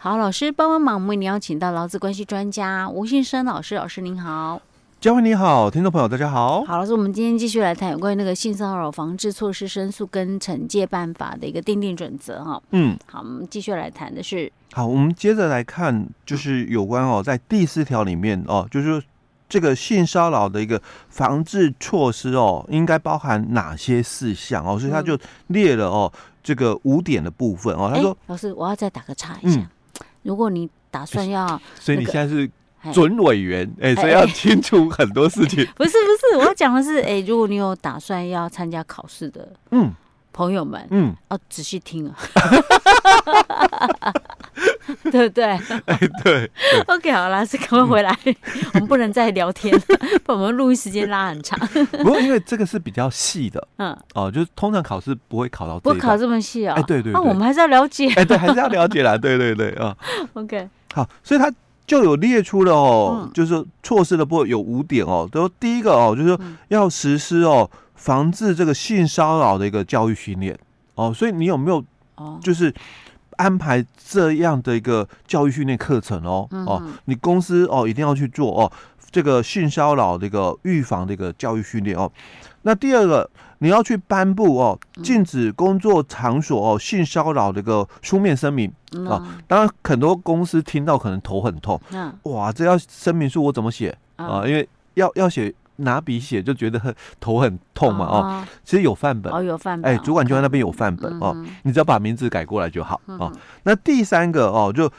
好，老师帮帮忙，我们为您邀请到劳资关系专家吴信生老师，老师您好。嘉惠你好，听众朋友大家好。好，老师，我们今天继续来谈有关于那个性骚扰防治措施申诉跟惩戒办法的一个定定准则哈。嗯，好，我们继续来谈的是。好，我们接着来看，就是有关哦，在第四条里面哦，就是这个性骚扰的一个防治措施哦，应该包含哪些事项哦？所以他就列了哦，这个五点的部分哦。他说，老师，我要再打个叉一下，嗯、如果你打算要、那个，所以你现在是。准委员哎，所以要清楚很多事情。不是不是，我要讲的是哎、欸，如果你有打算要参加考试的，嗯，朋友们，嗯，要仔细听啊，对不对？哎，对。OK，好，了，是赶快回来，我们不能再聊天了，把我们录音时间拉很长。不过因为这个是比较细的，嗯，哦，就是通常考试不会考到，不会考这么细啊。哎，对对，那我们还是要了解，哎，对，还是要了解啦，对对对啊。OK，好，所以他。就有列出了哦，嗯、就是措施的部分有五点哦。都第一个哦，就是说要实施哦，防治这个性骚扰的一个教育训练哦。所以你有没有就是安排这样的一个教育训练课程哦？嗯、哦，你公司哦一定要去做哦，这个性骚扰的一个预防的一个教育训练哦。那第二个。你要去颁布哦，禁止工作场所哦性骚扰的一个书面声明啊。当然，很多公司听到可能头很痛。哇，这要声明书我怎么写啊？因为要要写拿笔写就觉得很头很痛嘛哦。其实有范本哦，有范本。哎，主管就在那边有范本哦，你只要把名字改过来就好哦。那第三个哦就。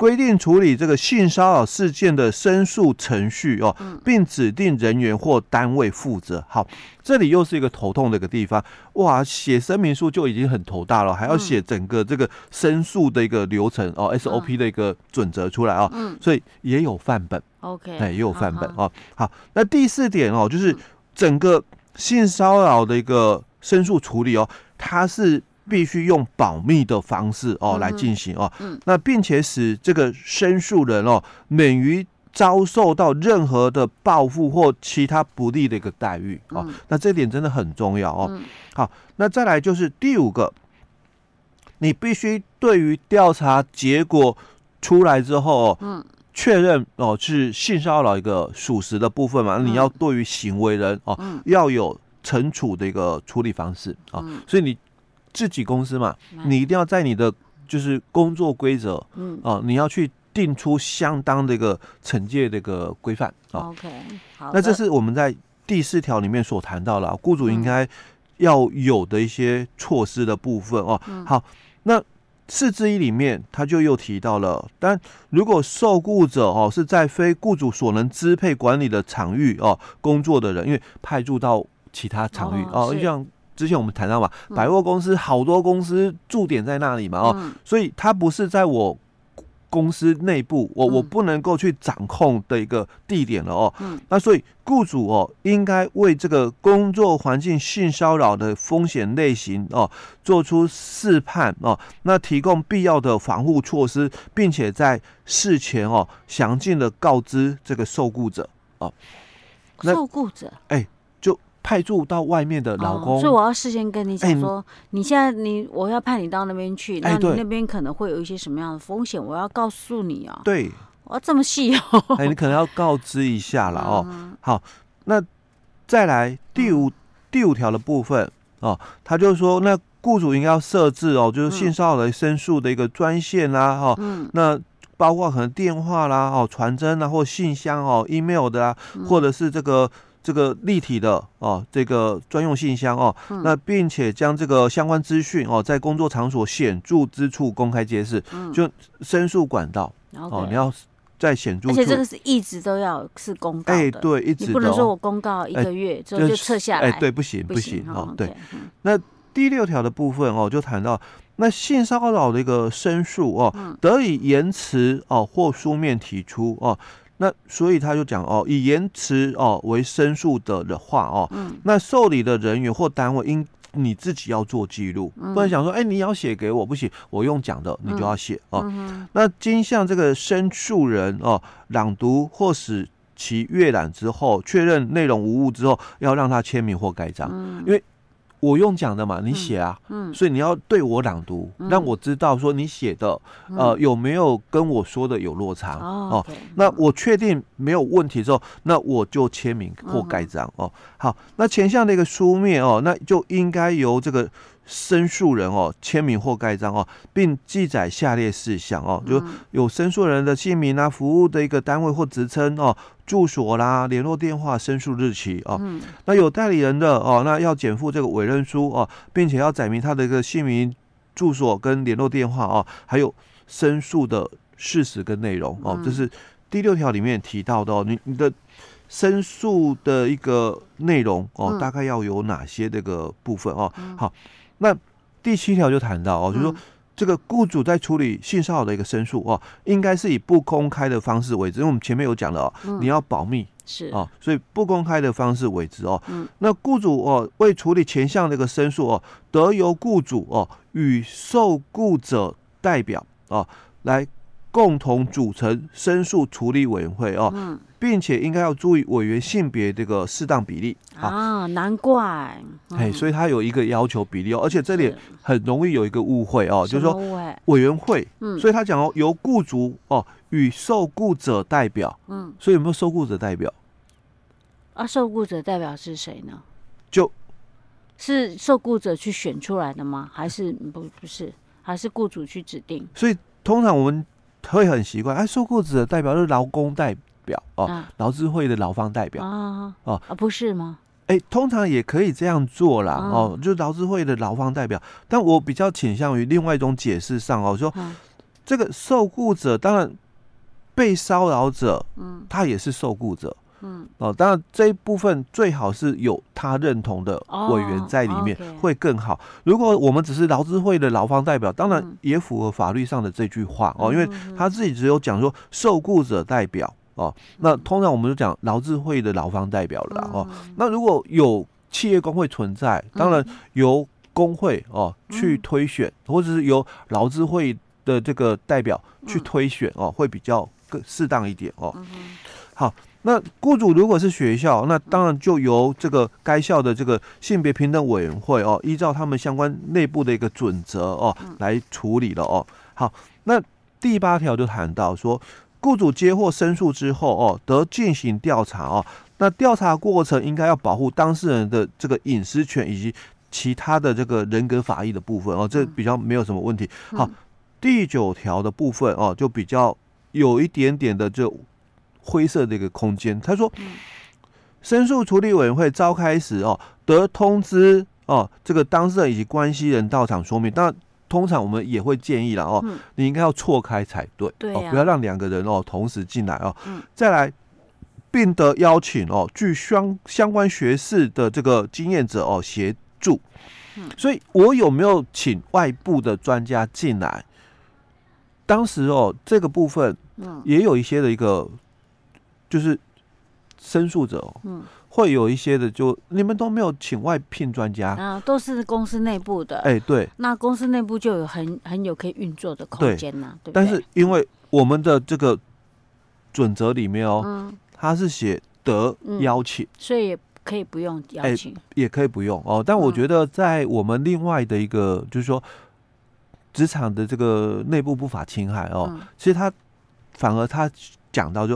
规定处理这个性骚扰事件的申诉程序哦，并指定人员或单位负责。好，这里又是一个头痛的一个地方。哇，写声明书就已经很头大了，还要写整个这个申诉的一个流程哦，SOP 的一个准则出来哦。所以也有范本。OK，哎，也有范本哦。好，那第四点哦，就是整个性骚扰的一个申诉处理哦，它是。必须用保密的方式哦来进行哦，嗯，那并且使这个申诉人哦免于遭受到任何的报复或其他不利的一个待遇哦，那这点真的很重要哦。好，那再来就是第五个，你必须对于调查结果出来之后，嗯，确认哦是性骚扰一个属实的部分嘛，你要对于行为人哦要有惩处的一个处理方式啊，所以你。自己公司嘛，你一定要在你的就是工作规则，嗯哦，你要去定出相当的一个惩戒的一个规范啊。OK，好，那这是我们在第四条里面所谈到了雇主应该要有的一些措施的部分哦。好，那四之一里面他就又提到了，但如果受雇者哦是在非雇主所能支配管理的场域哦工作的人，因为派驻到其他场域哦，像。之前我们谈到嘛，百货公司好多公司驻点在那里嘛，哦，所以它不是在我公司内部，我我不能够去掌控的一个地点了哦。那所以雇主哦，应该为这个工作环境性骚扰的风险类型哦，做出试判哦，那提供必要的防护措施，并且在事前哦，详尽的告知这个受雇者哦。受雇者，哎。派驻到外面的劳工，所以我要事先跟你讲说，你现在你我要派你到那边去，那你那边可能会有一些什么样的风险，我要告诉你啊。对，我要这么细哦。哎，你可能要告知一下了哦。好，那再来第五第五条的部分哦，他就说，那雇主应该要设置哦，就是性骚扰的申诉的一个专线啦，哈，那包括可能电话啦、哦传真啊，或信箱哦、email 的啊，或者是这个。这个立体的哦，这个专用信箱哦，嗯、那并且将这个相关资讯哦，在工作场所显著之处公开揭示，嗯、就申诉管道哦，你要在显著，而且这个是一直都要是公告的，哎，对，一直你不能说我公告一个月之后就撤下来，哎，对，不行，不行，哦，对。嗯、那第六条的部分哦，就谈到那性骚扰的一个申诉哦，嗯、得以延迟哦或书面提出哦。那所以他就讲哦，以言辞哦为申诉的的话哦，嗯，那受理的人员或单位应你自己要做记录，嗯、不能想说，哎、欸，你要写给我不行，我用讲的，你就要写、嗯、哦。嗯、那经向这个申诉人哦朗读或使其阅览之后，确认内容无误之后，要让他签名或盖章，嗯、因为我用讲的嘛，你写啊，嗯，所以你要对我朗读，让我知道说你写的，呃，有没有跟我说的有落差哦。那我确定没有问题之后，那我就签名或盖章哦。好，那前项的一个书面哦，那就应该由这个申诉人哦签名或盖章哦，并记载下列事项哦，就有申诉人的姓名啊，服务的一个单位或职称哦。住所啦，联络电话、申诉日期哦。嗯、那有代理人的哦，那要减负这个委任书哦，并且要载明他的一个姓名、住所跟联络电话哦，还有申诉的事实跟内容哦。这是第六条里面提到的哦。你你的申诉的一个内容哦，大概要有哪些这个部分哦？好，那第七条就谈到哦，就是说。这个雇主在处理性骚扰的一个申诉哦，应该是以不公开的方式为之，因为我们前面有讲了哦，你要保密是哦，所以不公开的方式为之哦。嗯，那雇主哦为处理前项的一个申诉哦，得由雇主哦与受雇者代表哦来共同组成申诉处理委员会哦。嗯。并且应该要注意委员性别这个适当比例啊，难怪，哎、嗯，所以他有一个要求比例哦，而且这里很容易有一个误会哦，是就是说委员会，嗯，所以他讲哦，由雇主哦与受雇者代表，嗯，所以有没有受雇者代表？啊，受雇者代表是谁呢？就是受雇者去选出来的吗？还是不不是？还是雇主去指定？所以通常我们会很习惯，哎，受雇者代表是劳工代表。哦，劳资会的劳方代表。啊哦。啊，不是吗？哎、欸，通常也可以这样做啦哦，就劳资会的劳方代表，但我比较倾向于另外一种解释上哦，说这个受雇者当然被骚扰者，嗯，他也是受雇者，嗯哦，当然这一部分最好是有他认同的委员在里面会更好。如果我们只是劳资会的劳方代表，当然也符合法律上的这句话哦，因为他自己只有讲说受雇者代表。哦，那通常我们就讲劳资会的劳方代表了啦哦。那如果有企业工会存在，当然由工会哦去推选，或者是由劳资会的这个代表去推选哦，会比较更适当一点哦。好，那雇主如果是学校，那当然就由这个该校的这个性别平等委员会哦，依照他们相关内部的一个准则哦来处理了哦。好，那第八条就谈到说。雇主接获申诉之后，哦，得进行调查哦。那调查过程应该要保护当事人的这个隐私权以及其他的这个人格法益的部分哦，这比较没有什么问题。好，第九条的部分哦，就比较有一点点的这灰色的一个空间。他说，申诉处理委员会召开时哦，得通知哦这个当事人以及关系人到场说明。当然。通常我们也会建议了哦，嗯、你应该要错开才对，对啊、哦，不要让两个人哦同时进来哦。嗯、再来，并得邀请哦具相相关学士的这个经验者哦协助。嗯、所以我有没有请外部的专家进来？当时哦这个部分，也有一些的一个，就是申诉者哦。嗯会有一些的，就你们都没有请外聘专家啊，都是公司内部的。哎，对，那公司内部就有很很有可以运作的空间呐，对。但是因为我们的这个准则里面哦，嗯、他是写得邀请、嗯，所以也可以不用邀请，也可以不用哦。但我觉得在我们另外的一个，嗯、就是说职场的这个内部不法侵害哦，嗯、其实他反而他讲到就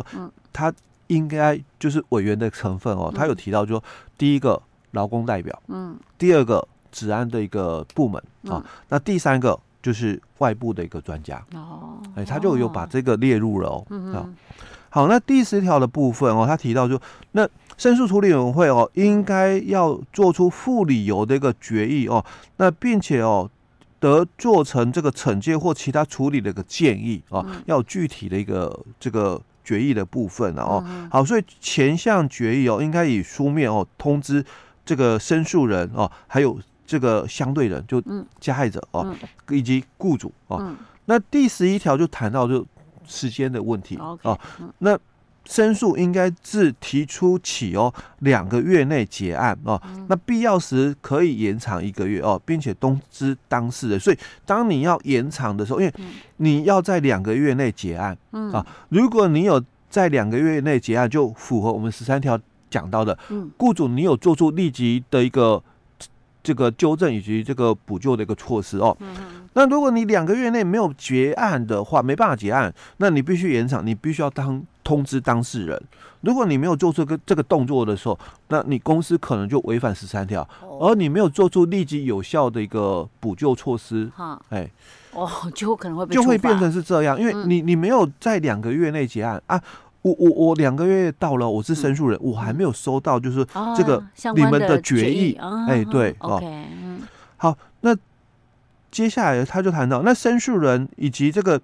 他。应该就是委员的成分哦，他有提到说，第一个劳工代表，嗯，第二个治安的一个部门啊，那第三个就是外部的一个专家。哦，哎，他就有把这个列入了哦，啊，好，那第十条的部分哦，他提到说，那申诉处理委员会哦，应该要做出附理由的一个决议哦，那并且哦，得做成这个惩戒或其他处理的一个建议啊，要具体的一个这个。决议的部分了哦，好，所以前项决议哦，应该以书面哦通知这个申诉人哦，还有这个相对人，就加害者哦，以及雇主哦。那第十一条就谈到就时间的问题哦，那。申诉应该自提出起哦，两个月内结案哦。那必要时可以延长一个月哦，并且通知当事人。所以，当你要延长的时候，因为你要在两个月内结案啊。如果你有在两个月内结案，就符合我们十三条讲到的，雇主你有做出立即的一个这个纠正以及这个补救的一个措施哦。那如果你两个月内没有结案的话，没办法结案，那你必须延长，你必须要当通知当事人。如果你没有做出个这个动作的时候，那你公司可能就违反十三条，而你没有做出立即有效的一个补救措施，哈。哎，哦，就可能会被就会变成是这样，因为你你没有在两个月内结案。啊。我我我两个月到了，我是申诉人，我还没有收到，就是这个你们的决议，哎，对，哦，好，那接下来他就谈到，那申诉人以及这个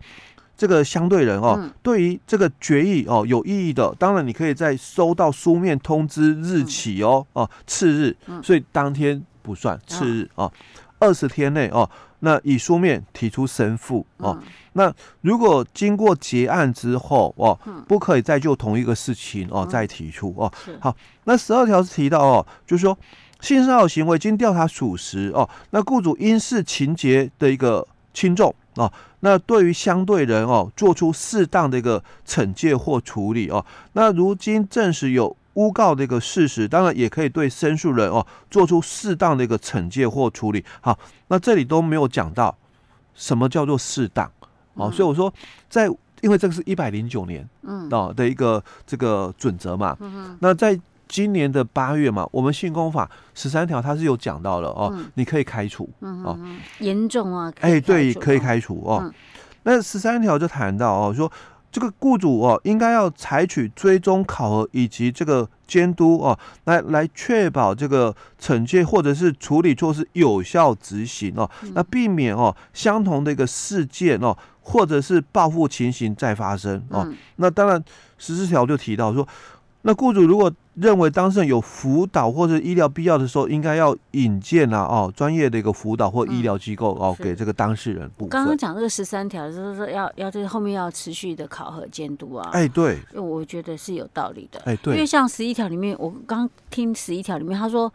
这个相对人哦，对于这个决议哦有异议的，当然你可以在收到书面通知日起哦哦次日，所以当天不算次日哦，二十天内哦。那以书面提出申复哦，嗯、那如果经过结案之后哦，嗯、不可以再就同一个事情哦再提出哦。好，那十二条是提到哦，就是说性骚扰行为经调查属实哦，那雇主因事情节的一个轻重哦，那对于相对人哦做出适当的一个惩戒或处理哦，那如今证实有。诬告的一个事实，当然也可以对申诉人哦做出适当的一个惩戒或处理。好，那这里都没有讲到什么叫做适当哦，嗯、所以我说在因为这个是一百零九年嗯哦的一个这个准则嘛，嗯那在今年的八月嘛，我们性工法十三条它是有讲到了哦，嗯、你可以开除哦，严重啊，哎对，可以开除哦。嗯、那十三条就谈到哦说。这个雇主哦，应该要采取追踪考核以及这个监督哦，来来确保这个惩戒或者是处理措施有效执行哦，那避免哦相同的一个事件哦，或者是报复情形再发生哦。那当然十四条就提到说。那雇主如果认为当事人有辅导或者医疗必要的时候，应该要引荐啊哦专业的一个辅导或医疗机构哦给这个当事人。刚刚讲这个十三条就是说要要这个后面要持续的考核监督啊。哎对，我觉得是有道理的。哎对，因为像十一条里面，我刚听十一条里面他说，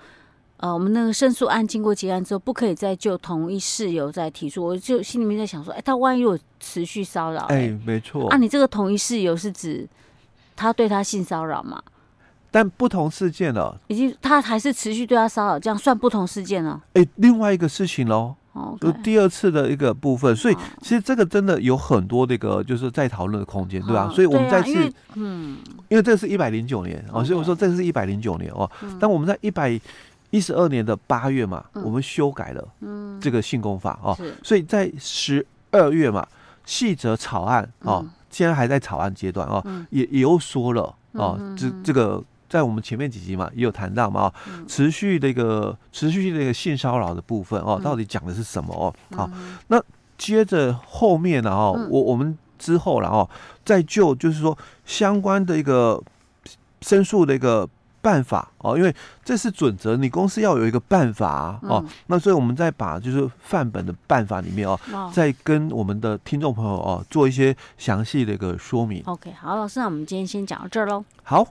呃，我们那个申诉案经过结案之后，不可以再就同一事由再提出。我就心里面在想说，哎，他万一有持续骚扰，哎，没错。啊，你这个同一事由是指？他对他性骚扰嘛？但不同事件了，已经他还是持续对他骚扰，这样算不同事件了？哎、欸，另外一个事情喽，就第二次的一个部分，所以其实这个真的有很多那个就是在讨论的空间，对吧？所以我们再次，嗯，因为这是一百零九年哦，所以我说这是一百零九年哦。但我们在一百一十二年的八月嘛，我们修改了这个性工法哦，所以在十二月嘛，细则草案哦。现在还在草案阶段哦，嗯、也也又说了哦，嗯、这这个在我们前面几集嘛也有谈到嘛哦，嗯、持续的一个持续的一个性骚扰的部分哦，到底讲的是什么哦？好，那接着后面呢哦，我我们之后然后再就就是说相关的一个申诉的一个。办法哦，因为这是准则，你公司要有一个办法啊哦。嗯、那所以我们再把就是范本的办法里面哦，哦再跟我们的听众朋友哦做一些详细的一个说明。OK，好，老师，那我们今天先讲到这儿喽。好。